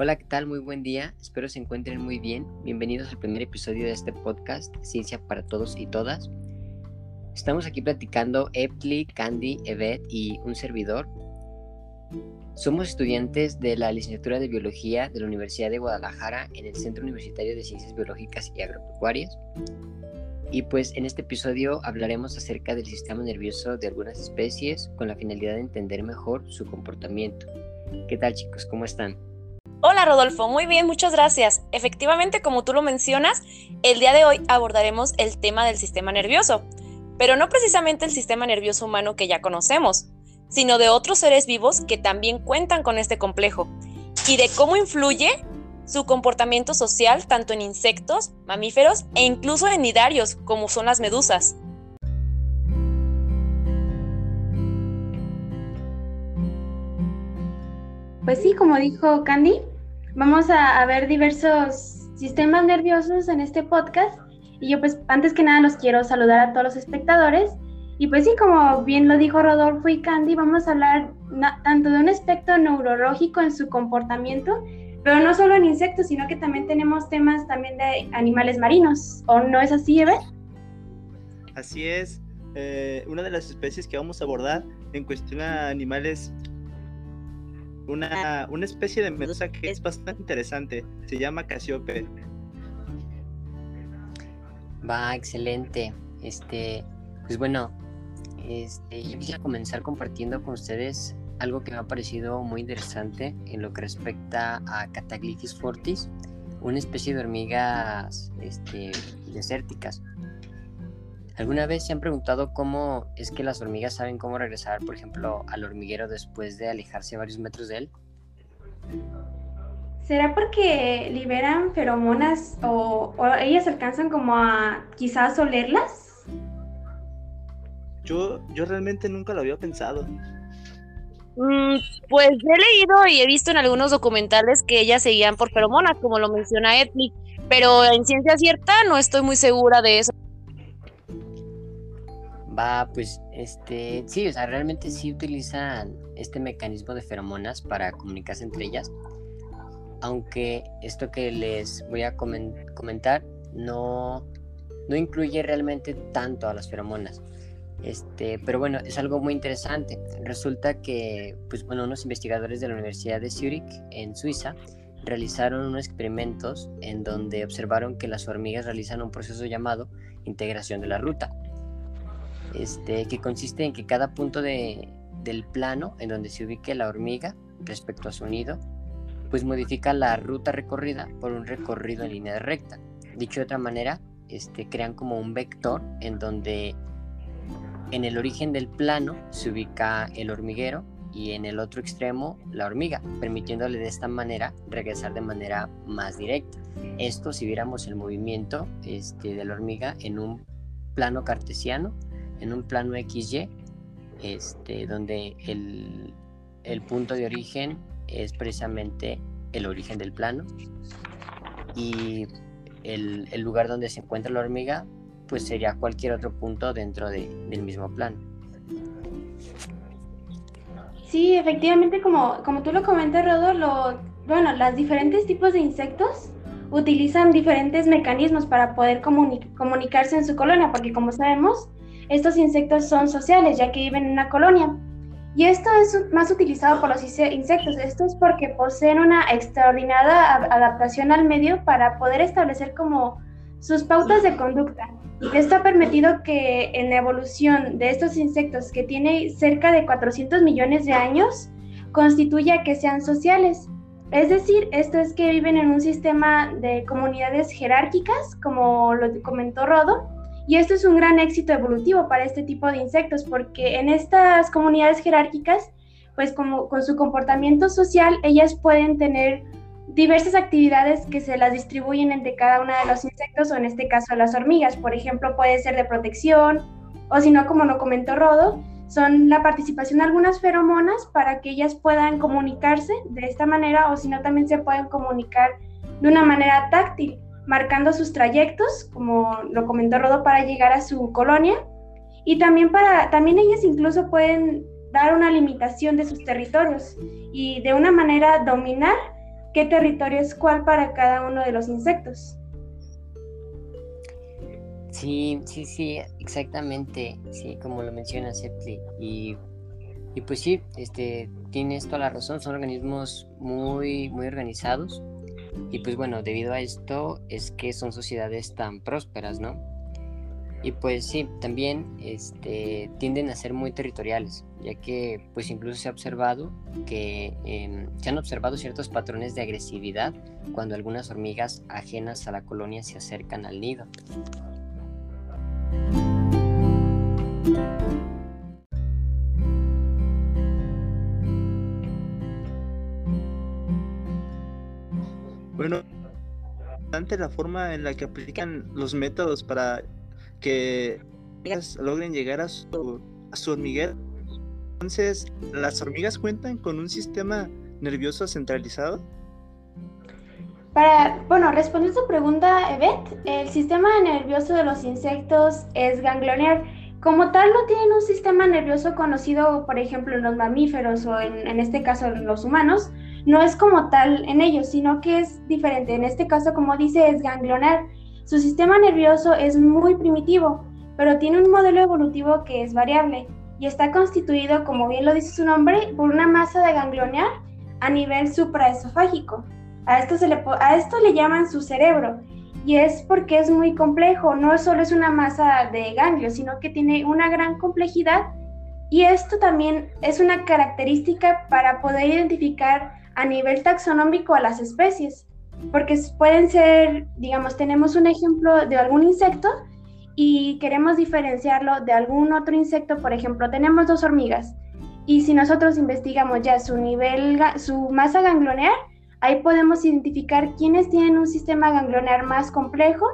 Hola, ¿qué tal? Muy buen día. Espero se encuentren muy bien. Bienvenidos al primer episodio de este podcast, Ciencia para Todos y Todas. Estamos aquí platicando Epli, Candy, Evet y un servidor. Somos estudiantes de la licenciatura de Biología de la Universidad de Guadalajara en el Centro Universitario de Ciencias Biológicas y Agropecuarias. Y pues en este episodio hablaremos acerca del sistema nervioso de algunas especies con la finalidad de entender mejor su comportamiento. ¿Qué tal chicos? ¿Cómo están? Hola Rodolfo, muy bien, muchas gracias. Efectivamente, como tú lo mencionas, el día de hoy abordaremos el tema del sistema nervioso, pero no precisamente el sistema nervioso humano que ya conocemos, sino de otros seres vivos que también cuentan con este complejo y de cómo influye su comportamiento social tanto en insectos, mamíferos e incluso en nidarios, como son las medusas. Pues sí, como dijo Candy, vamos a, ver diversos sistemas nerviosos en este podcast. Y yo pues antes que nada los quiero saludar a todos los espectadores. Y pues sí, como bien lo dijo Rodolfo y Candy, vamos a hablar tanto de un aspecto neurológico en su comportamiento, pero no solo en insectos, sino que también tenemos temas también de animales marinos. ¿O no es así, Eve? Así es. Eh, una de las especies que vamos a abordar en cuestión a animales una, una especie de medusa que es bastante interesante. Se llama Casiope. Va, excelente. Este, pues bueno, este, yo quisiera comenzar compartiendo con ustedes algo que me ha parecido muy interesante en lo que respecta a Cataglyphis fortis, una especie de hormigas este, desérticas. ¿Alguna vez se han preguntado cómo es que las hormigas saben cómo regresar, por ejemplo, al hormiguero después de alejarse varios metros de él? ¿Será porque liberan feromonas o, ellas alcanzan como a quizás olerlas? Yo, yo realmente nunca lo había pensado. Mm, pues he leído y he visto en algunos documentales que ellas seguían por feromonas, como lo menciona Edley, pero en ciencia cierta no estoy muy segura de eso. Pues, este, sí, o sea, realmente sí utilizan este mecanismo de feromonas para comunicarse entre ellas, aunque esto que les voy a comentar no, no incluye realmente tanto a las feromonas. Este, pero bueno, es algo muy interesante. Resulta que, pues bueno, unos investigadores de la Universidad de Zurich en Suiza realizaron unos experimentos en donde observaron que las hormigas realizan un proceso llamado integración de la ruta este, que consiste en que cada punto de, del plano en donde se ubique la hormiga respecto a su nido, pues modifica la ruta recorrida por un recorrido en línea recta. Dicho de otra manera, este, crean como un vector en donde en el origen del plano se ubica el hormiguero y en el otro extremo la hormiga, permitiéndole de esta manera regresar de manera más directa. Esto si viéramos el movimiento este, de la hormiga en un plano cartesiano en un plano XY, este, donde el, punto de origen es precisamente el origen del plano y el, lugar donde se encuentra la hormiga pues sería cualquier otro punto dentro del mismo plano. Sí, efectivamente, como, como tú lo comentas, Rodo, lo, bueno, los diferentes tipos de insectos utilizan diferentes mecanismos para poder comunicarse en su colonia, porque como sabemos, estos insectos son sociales, ya que viven en una colonia. Y esto es más utilizado por los insectos. Esto es porque poseen una extraordinaria adaptación al medio para poder establecer como sus pautas de conducta. Esto ha permitido que en la evolución de estos insectos, que tiene cerca de 400 millones de años, constituya que sean sociales. Es decir, esto es que viven en un sistema de comunidades jerárquicas, como lo comentó Rodo, y esto es un gran éxito evolutivo para este tipo de insectos, porque en estas comunidades jerárquicas, pues como con su comportamiento social, ellas pueden tener diversas actividades que se las distribuyen entre cada uno de los insectos o en este caso las hormigas. Por ejemplo, puede ser de protección o si no, como lo comentó Rodo, son la participación de algunas feromonas para que ellas puedan comunicarse de esta manera o si no, también se pueden comunicar de una manera táctil marcando sus trayectos, como lo comentó Rodo, para llegar a su colonia. Y también, para, también ellas incluso pueden dar una limitación de sus territorios y de una manera dominar qué territorio es cuál para cada uno de los insectos. Sí, sí, sí, exactamente, sí, como lo menciona Sepli. Y, y pues sí, este, tienes toda la razón, son organismos muy, muy organizados. Y pues bueno, debido a esto es que son sociedades tan prósperas, ¿no? Y pues sí, también este, tienden a ser muy territoriales, ya que pues incluso se ha observado que em, se han observado ciertos patrones de agresividad cuando algunas hormigas ajenas a la colonia se acercan al nido. Bueno, ante la forma en la que aplican los métodos para que logren llegar a su, a su hormiguero. Entonces, ¿las hormigas cuentan con un sistema nervioso centralizado? Para, bueno, responder tu pregunta, Evet, el sistema nervioso de los insectos es ganglionar. Como tal, no tienen un sistema nervioso conocido, por ejemplo, en los mamíferos o en, en este caso en los humanos. No es como tal en ellos, sino que es diferente. En este caso, como dice, es ganglionar. Su sistema nervioso es muy primitivo, pero tiene un modelo evolutivo que es variable y está constituido, como bien lo dice su nombre, por una masa de ganglionar a nivel supraesofágico. A esto, se le, a esto le llaman su cerebro y es porque es muy complejo, no solo es una masa de ganglios, sino que tiene una gran complejidad y esto también es una característica para poder identificar a nivel taxonómico a las especies porque pueden ser, digamos, tenemos un ejemplo de algún insecto y queremos diferenciarlo de algún otro insecto, por ejemplo, tenemos dos hormigas y si nosotros investigamos ya su nivel, su masa ganglionar, ahí podemos identificar quiénes tienen un sistema ganglionar más complejo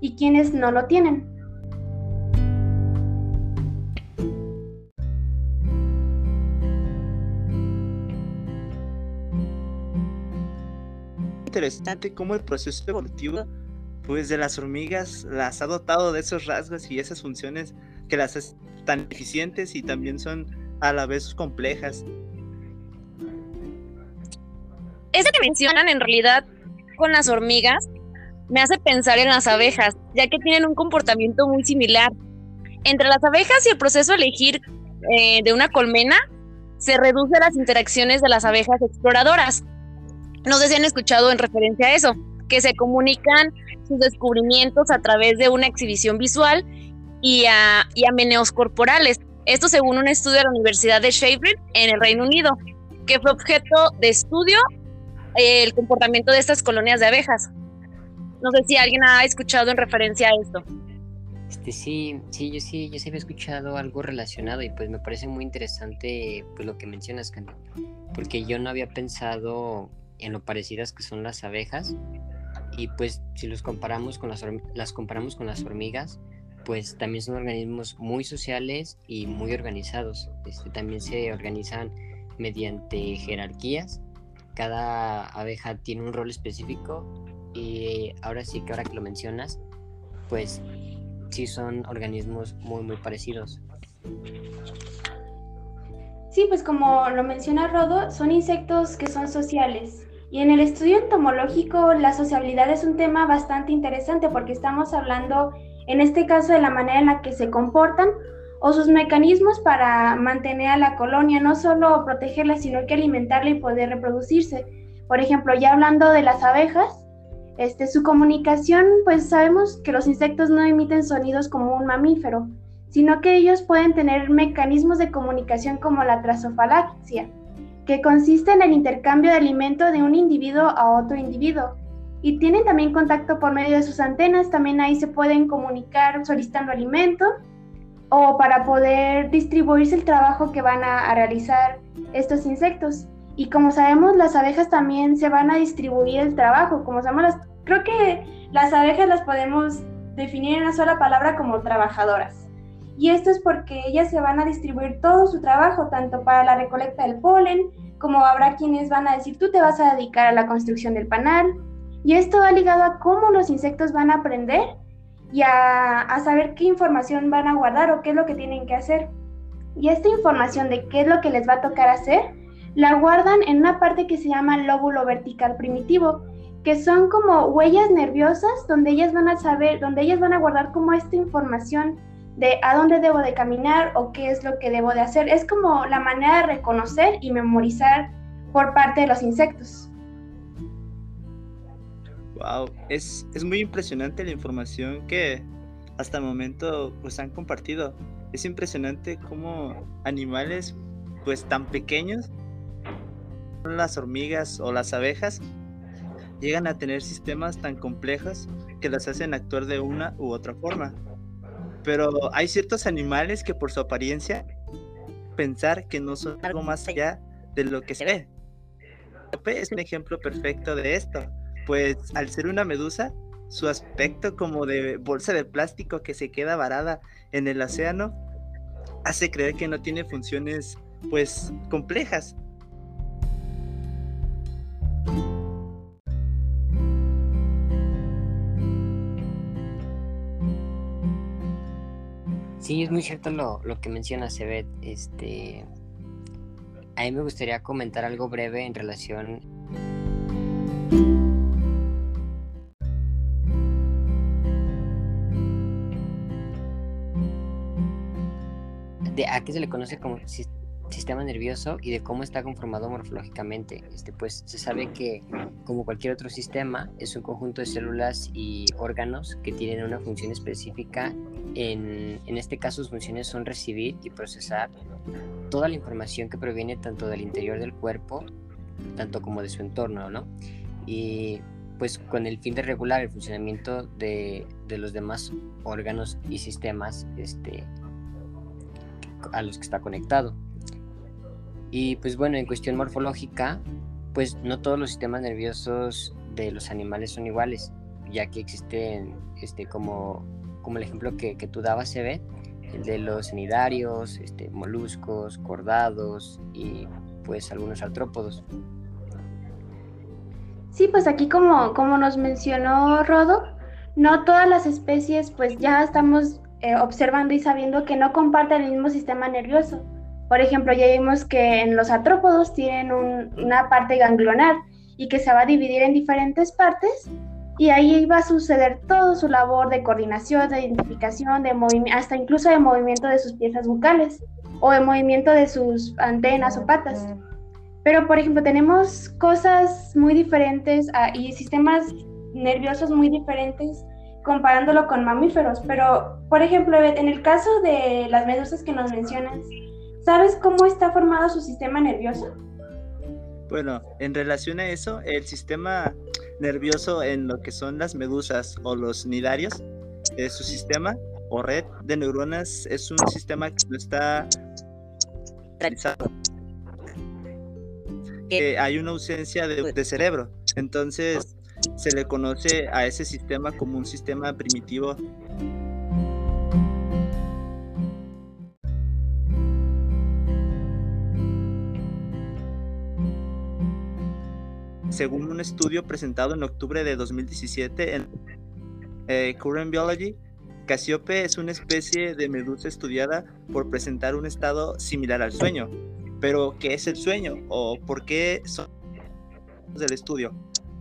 y quiénes no lo tienen. Interesante cómo el proceso evolutivo pues de las hormigas las ha dotado de esos rasgos y esas funciones que las hacen tan eficientes y también son a la vez complejas. Eso que mencionan en realidad con las hormigas me hace pensar en las abejas, ya que tienen un comportamiento muy similar. Entre las abejas y el proceso de elegir eh, de una colmena, se reduce las interacciones de las abejas exploradoras, no sé si han escuchado en referencia a eso, que se comunican sus descubrimientos a través de una exhibición visual y a, y a meneos corporales. Esto según un estudio de la Universidad de Sheffield en el Reino Unido, que fue objeto de estudio eh, el comportamiento de estas colonias de abejas. No sé si alguien ha escuchado en referencia a esto. Este sí, sí, yo sí, yo sí había escuchado algo relacionado y pues me parece muy interesante pues lo que mencionas, Candy, porque yo no había pensado en lo parecidas que son las abejas. Y pues si los comparamos con las, las comparamos con las hormigas pues también son organismos muy sociales y muy organizados. Este, también se organizan mediante jerarquías. Cada abeja tiene un rol específico y ahora sí que ahora que lo mencionas pues sí son organismos muy muy parecidos. Sí, pues como lo menciona Rodo, son insectos que son sociales. Y en el estudio entomológico, la sociabilidad es un tema bastante interesante porque estamos hablando, en este caso, de la manera en la que se comportan o sus mecanismos para mantener a la colonia, no solo protegerla, sino que alimentarla y poder reproducirse. Por ejemplo, ya hablando de las abejas, este, su comunicación, pues sabemos que los insectos no emiten sonidos como un mamífero, sino que ellos pueden tener mecanismos de comunicación como la trasofalaxia, que consiste en el intercambio de alimento de un individuo a otro individuo. Y tienen también contacto por medio de sus antenas, también ahí se pueden comunicar solicitando alimento o para poder distribuirse el trabajo que van a, realizar estos insectos. Y como sabemos, las abejas también se van a distribuir el trabajo. Como sabemos, creo que las abejas las podemos definir en una sola palabra como trabajadoras. Y esto es porque ellas se van a distribuir todo su trabajo, tanto para la recolecta del polen, como habrá quienes van a decir, tú te vas a dedicar a la construcción del panal. Y esto va ligado a cómo los insectos van a aprender y a, a saber qué información van a guardar o qué es lo que tienen que hacer. Y esta información de qué es lo que les va a tocar hacer la guardan en una parte que se llama lóbulo vertical primitivo, que son como huellas nerviosas donde ellas van a saber, donde ellas van a guardar como esta información de a dónde debo de caminar o qué es lo que debo de hacer. Es como la manera de reconocer y memorizar por parte de los insectos. Wow, es, es muy impresionante la información que hasta el momento pues han compartido. Es impresionante cómo animales pues tan pequeños, las hormigas o las abejas, llegan a tener sistemas tan complejos que las hacen actuar de una u otra forma. Pero hay ciertos animales que por su apariencia pensar que no son algo más allá de lo que se ve. Es un ejemplo perfecto de esto, pues al ser una medusa, su aspecto como de bolsa de plástico que se queda varada en el océano hace creer que no tiene funciones pues complejas, Sí, es muy cierto lo, que menciona Sebet. Este, a mí me gustaría comentar algo breve en relación de a qué se le conoce como sistema nervioso y de cómo está conformado morfológicamente. Este, pues se sabe que, como cualquier otro sistema, es un conjunto de células y órganos que tienen una función específica. En, en este caso, sus funciones son recibir y procesar toda la información que proviene tanto del interior del cuerpo, tanto como de su entorno, ¿no? Y pues con el fin de regular el funcionamiento de, de los demás órganos y sistemas este, a los que está conectado. Y pues bueno, en cuestión morfológica, pues no todos los sistemas nerviosos de los animales son iguales, ya que existen, este, como, como el ejemplo que, que tú dabas, se ve, el de los cenidarios, este, moluscos, cordados y pues algunos artrópodos. Sí, pues aquí como, como nos mencionó Rodo, no todas las especies pues ya estamos eh, observando y sabiendo que no comparten el mismo sistema nervioso. Por ejemplo, ya vimos que en los artrópodos tienen una parte ganglionar y que se va a dividir en diferentes partes y ahí va a suceder todo su labor de coordinación, de identificación, de hasta incluso de movimiento de sus piezas bucales o de movimiento de sus antenas o patas. Pero, por ejemplo, tenemos cosas muy diferentes ah, y sistemas nerviosos muy diferentes comparándolo con mamíferos. Pero, por ejemplo, en el caso de las medusas que nos mencionas, ¿Sabes cómo está formado su sistema nervioso? Bueno, en relación a eso, el sistema nervioso en lo que son las medusas o los nidarios, eh, su sistema o red de neuronas es un sistema que no está realizado. hay una ausencia de cerebro, entonces se le conoce a ese sistema como un sistema primitivo según un estudio presentado en octubre de 2017 en eh, Current Biology, Casiope es una especie de medusa estudiada por presentar un estado similar al sueño. Pero, ¿qué es el sueño? ¿O por qué son del estudio?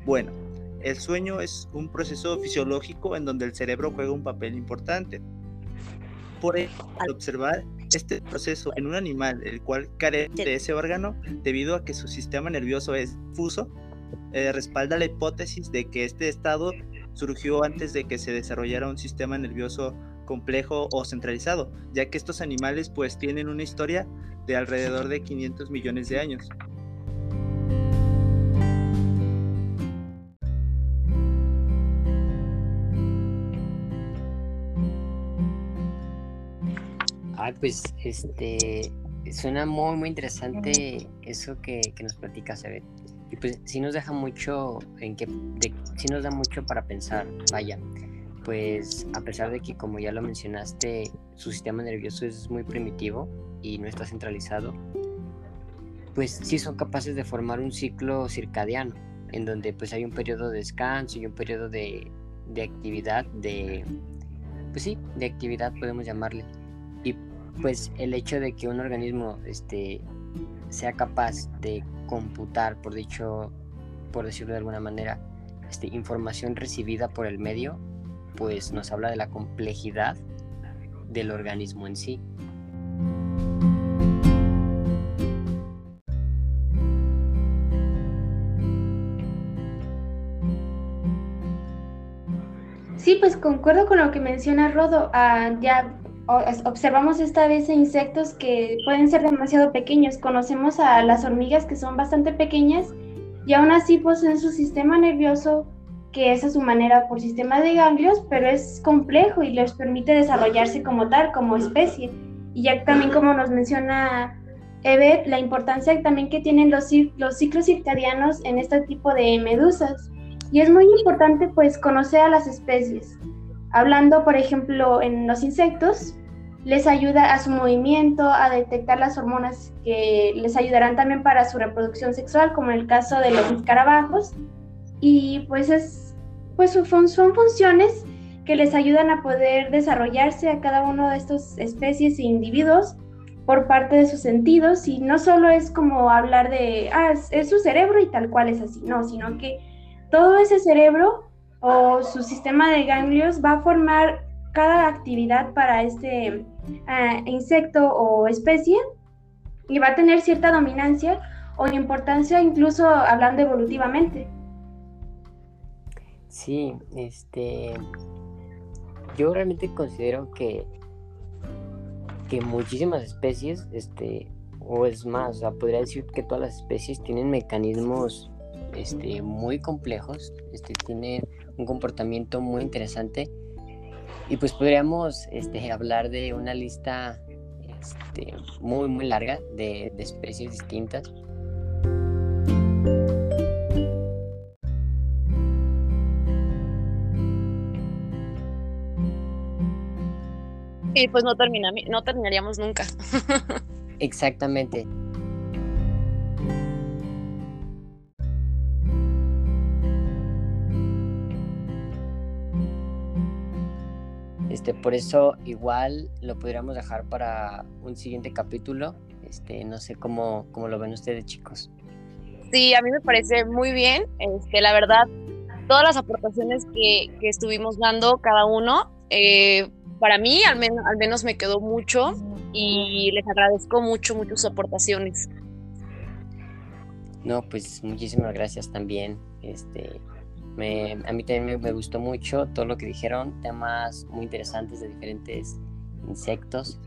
Bueno, el sueño es un proceso fisiológico en donde el cerebro juega un papel importante. Por ello, al observar este proceso en un animal el cual carece de ese órgano debido a que su sistema nervioso es fuso, eh, respalda la hipótesis de que este estado surgió antes de que se desarrollara un sistema nervioso complejo o centralizado, ya que estos animales pues tienen una historia de alrededor de 500 millones de años. Ah, pues este suena muy muy interesante eso que, nos platicas, ver y pues sí nos deja mucho en que sí nos da mucho para pensar vaya pues a pesar de que como ya lo mencionaste su sistema nervioso es muy primitivo y no está centralizado pues sí son capaces de formar un ciclo circadiano en donde pues hay un periodo de descanso y un periodo de, de actividad de pues sí de actividad podemos llamarle. Y pues el hecho de que un organismo este sea capaz de computar, por dicho, por decirlo de alguna manera, este, información recibida por el medio, pues nos habla de la complejidad del organismo en sí. Sí, pues concuerdo con lo que menciona Rodo. Ah, ya observamos esta vez insectos que pueden ser demasiado pequeños. Conocemos a las hormigas que son bastante pequeñas y aún así poseen su sistema nervioso, que es a su manera por sistema de ganglios, pero es complejo y les permite desarrollarse como tal, como especie. Y ya también como nos menciona Evet, la importancia también que tienen los, los ciclos circadianos en este tipo de medusas. Y es muy importante pues conocer a las especies. Hablando, por ejemplo, en los insectos, les ayuda a su movimiento, a detectar las hormonas que les ayudarán también para su reproducción sexual, como en el caso de los escarabajos. Y pues es, pues son, funciones que les ayudan a poder desarrollarse a cada uno de estos especies e individuos por parte de sus sentidos y no solo es como hablar de, ah, es su cerebro y tal cual es así, no, sino que todo ese cerebro o su sistema de ganglios va a formar cada actividad para este eh, insecto o especie y va a tener cierta dominancia o importancia incluso hablando evolutivamente. Sí, este yo realmente considero que que muchísimas especies, este, o es más, o sea, podría decir que todas las especies tienen mecanismos este, muy complejos, este, tienen un comportamiento muy interesante y pues podríamos este, hablar de una lista este, muy muy larga de, de especies distintas. Y pues no, termina, no terminaríamos nunca. Exactamente. Este, por eso igual lo podríamos dejar para un siguiente capítulo. Este, no sé cómo, cómo lo ven ustedes, chicos. Sí, a mí me parece muy bien. Este, la verdad, todas las aportaciones que, que estuvimos dando cada uno, eh, para mí al menos, al menos me quedó mucho y les agradezco mucho, mucho sus aportaciones. No, pues muchísimas gracias también. Este, a mí también me, gustó mucho todo lo que dijeron, temas muy interesantes de diferentes insectos.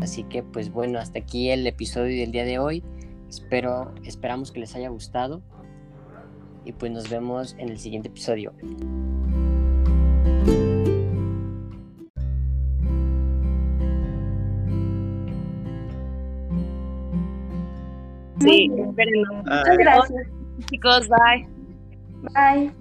Así que pues bueno, hasta aquí el episodio del día de hoy. Espero, esperamos que les haya gustado y pues nos vemos en el siguiente episodio. Sí, espérenlo. Muchas gracias. Chicos, bye. Bye.